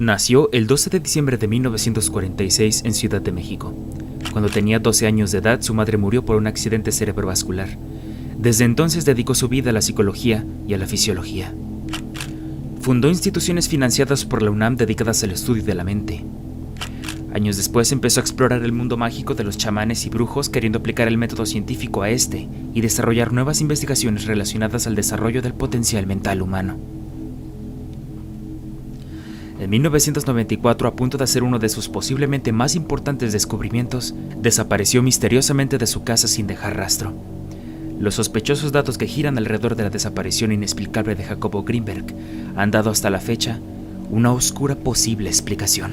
Nació el 12 de diciembre de 1946 en Ciudad de México. Cuando tenía 12 años de edad, su madre murió por un accidente cerebrovascular. Desde entonces dedicó su vida a la psicología y a la fisiología. Fundó instituciones financiadas por la UNAM dedicadas al estudio de la mente. Años después empezó a explorar el mundo mágico de los chamanes y brujos queriendo aplicar el método científico a este y desarrollar nuevas investigaciones relacionadas al desarrollo del potencial mental humano. En 1994, a punto de hacer uno de sus posiblemente más importantes descubrimientos, desapareció misteriosamente de su casa sin dejar rastro. Los sospechosos datos que giran alrededor de la desaparición inexplicable de Jacobo Greenberg han dado hasta la fecha una oscura posible explicación.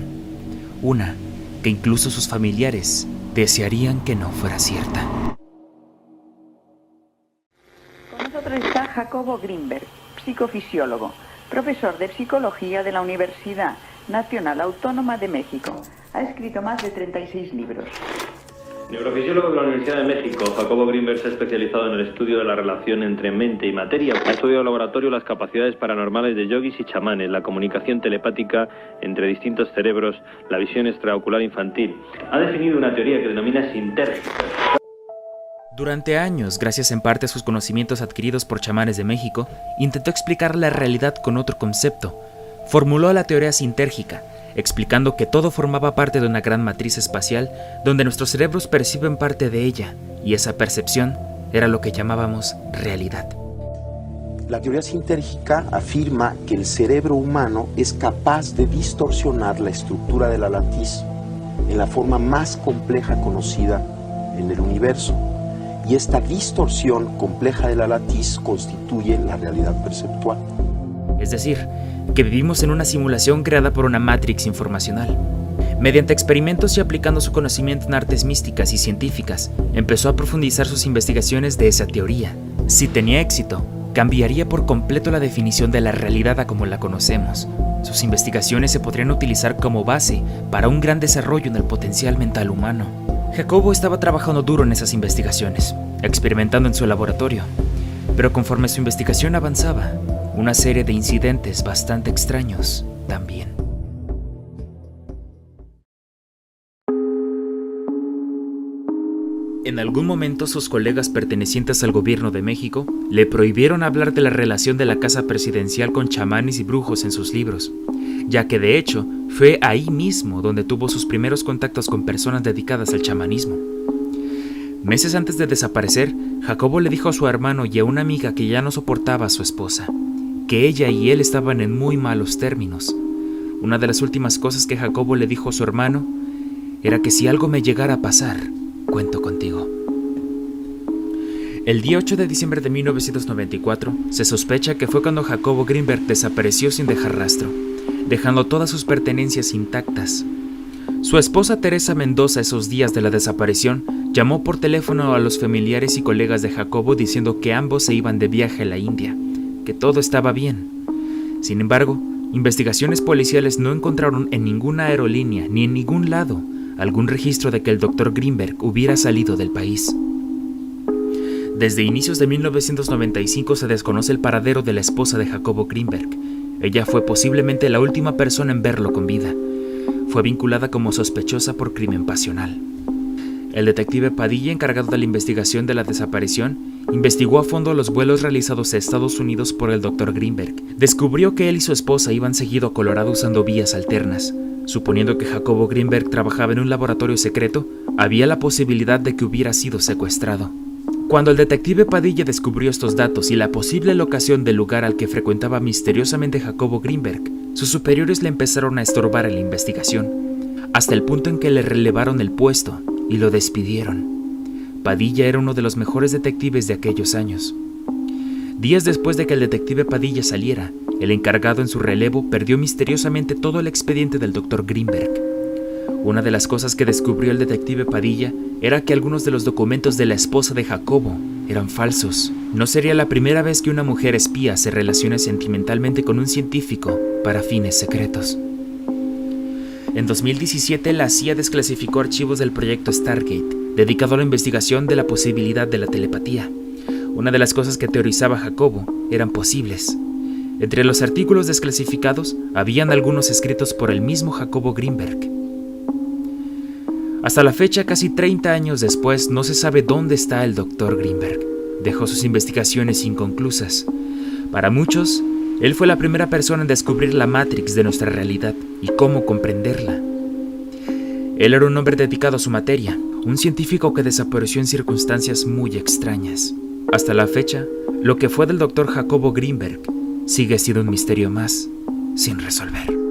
Una que incluso sus familiares desearían que no fuera cierta. Con nosotros está Jacobo Greenberg, psicofisiólogo profesor de psicología de la Universidad Nacional Autónoma de México. Ha escrito más de 36 libros. Neurofisiólogo de la Universidad de México, Jacobo Greenberg se ha especializado en el estudio de la relación entre mente y materia. Ha estudiado en laboratorio las capacidades paranormales de yogis y chamanes, la comunicación telepática entre distintos cerebros, la visión extraocular infantil. Ha definido una teoría que denomina sintérgica. Durante años, gracias en parte a sus conocimientos adquiridos por chamanes de México, intentó explicar la realidad con otro concepto. Formuló la teoría sintérgica, explicando que todo formaba parte de una gran matriz espacial donde nuestros cerebros perciben parte de ella, y esa percepción era lo que llamábamos realidad. La teoría sintérgica afirma que el cerebro humano es capaz de distorsionar la estructura de la latiz en la forma más compleja conocida en el universo y esta distorsión compleja de la latiz constituye la realidad perceptual. Es decir, que vivimos en una simulación creada por una matrix informacional. Mediante experimentos y aplicando su conocimiento en artes místicas y científicas, empezó a profundizar sus investigaciones de esa teoría. Si tenía éxito, cambiaría por completo la definición de la realidad a como la conocemos. Sus investigaciones se podrían utilizar como base para un gran desarrollo en el potencial mental humano. Jacobo estaba trabajando duro en esas investigaciones, experimentando en su laboratorio, pero conforme su investigación avanzaba, una serie de incidentes bastante extraños también. En algún momento sus colegas pertenecientes al gobierno de México le prohibieron hablar de la relación de la casa presidencial con chamanes y brujos en sus libros, ya que de hecho fue ahí mismo donde tuvo sus primeros contactos con personas dedicadas al chamanismo. Meses antes de desaparecer, Jacobo le dijo a su hermano y a una amiga que ya no soportaba a su esposa, que ella y él estaban en muy malos términos. Una de las últimas cosas que Jacobo le dijo a su hermano era que si algo me llegara a pasar, cuento contigo. El día 8 de diciembre de 1994 se sospecha que fue cuando Jacobo Greenberg desapareció sin dejar rastro dejando todas sus pertenencias intactas. Su esposa Teresa Mendoza esos días de la desaparición llamó por teléfono a los familiares y colegas de Jacobo diciendo que ambos se iban de viaje a la India, que todo estaba bien. Sin embargo, investigaciones policiales no encontraron en ninguna aerolínea ni en ningún lado algún registro de que el doctor Greenberg hubiera salido del país. Desde inicios de 1995 se desconoce el paradero de la esposa de Jacobo Greenberg, ella fue posiblemente la última persona en verlo con vida. Fue vinculada como sospechosa por crimen pasional. El detective Padilla, encargado de la investigación de la desaparición, investigó a fondo los vuelos realizados a Estados Unidos por el Dr. Greenberg. Descubrió que él y su esposa iban seguido a Colorado usando vías alternas. Suponiendo que Jacobo Greenberg trabajaba en un laboratorio secreto, había la posibilidad de que hubiera sido secuestrado. Cuando el detective Padilla descubrió estos datos y la posible locación del lugar al que frecuentaba misteriosamente Jacobo Greenberg, sus superiores le empezaron a estorbar en la investigación, hasta el punto en que le relevaron el puesto y lo despidieron. Padilla era uno de los mejores detectives de aquellos años. Días después de que el detective Padilla saliera, el encargado en su relevo perdió misteriosamente todo el expediente del doctor Greenberg. Una de las cosas que descubrió el detective Padilla era que algunos de los documentos de la esposa de Jacobo eran falsos. No sería la primera vez que una mujer espía se relaciona sentimentalmente con un científico para fines secretos. En 2017 la CIA desclasificó archivos del proyecto Stargate, dedicado a la investigación de la posibilidad de la telepatía. Una de las cosas que teorizaba Jacobo eran posibles. Entre los artículos desclasificados habían algunos escritos por el mismo Jacobo Greenberg. Hasta la fecha, casi 30 años después, no se sabe dónde está el doctor Greenberg. Dejó sus investigaciones inconclusas. Para muchos, él fue la primera persona en descubrir la Matrix de nuestra realidad y cómo comprenderla. Él era un hombre dedicado a su materia, un científico que desapareció en circunstancias muy extrañas. Hasta la fecha, lo que fue del doctor Jacobo Greenberg sigue siendo un misterio más sin resolver.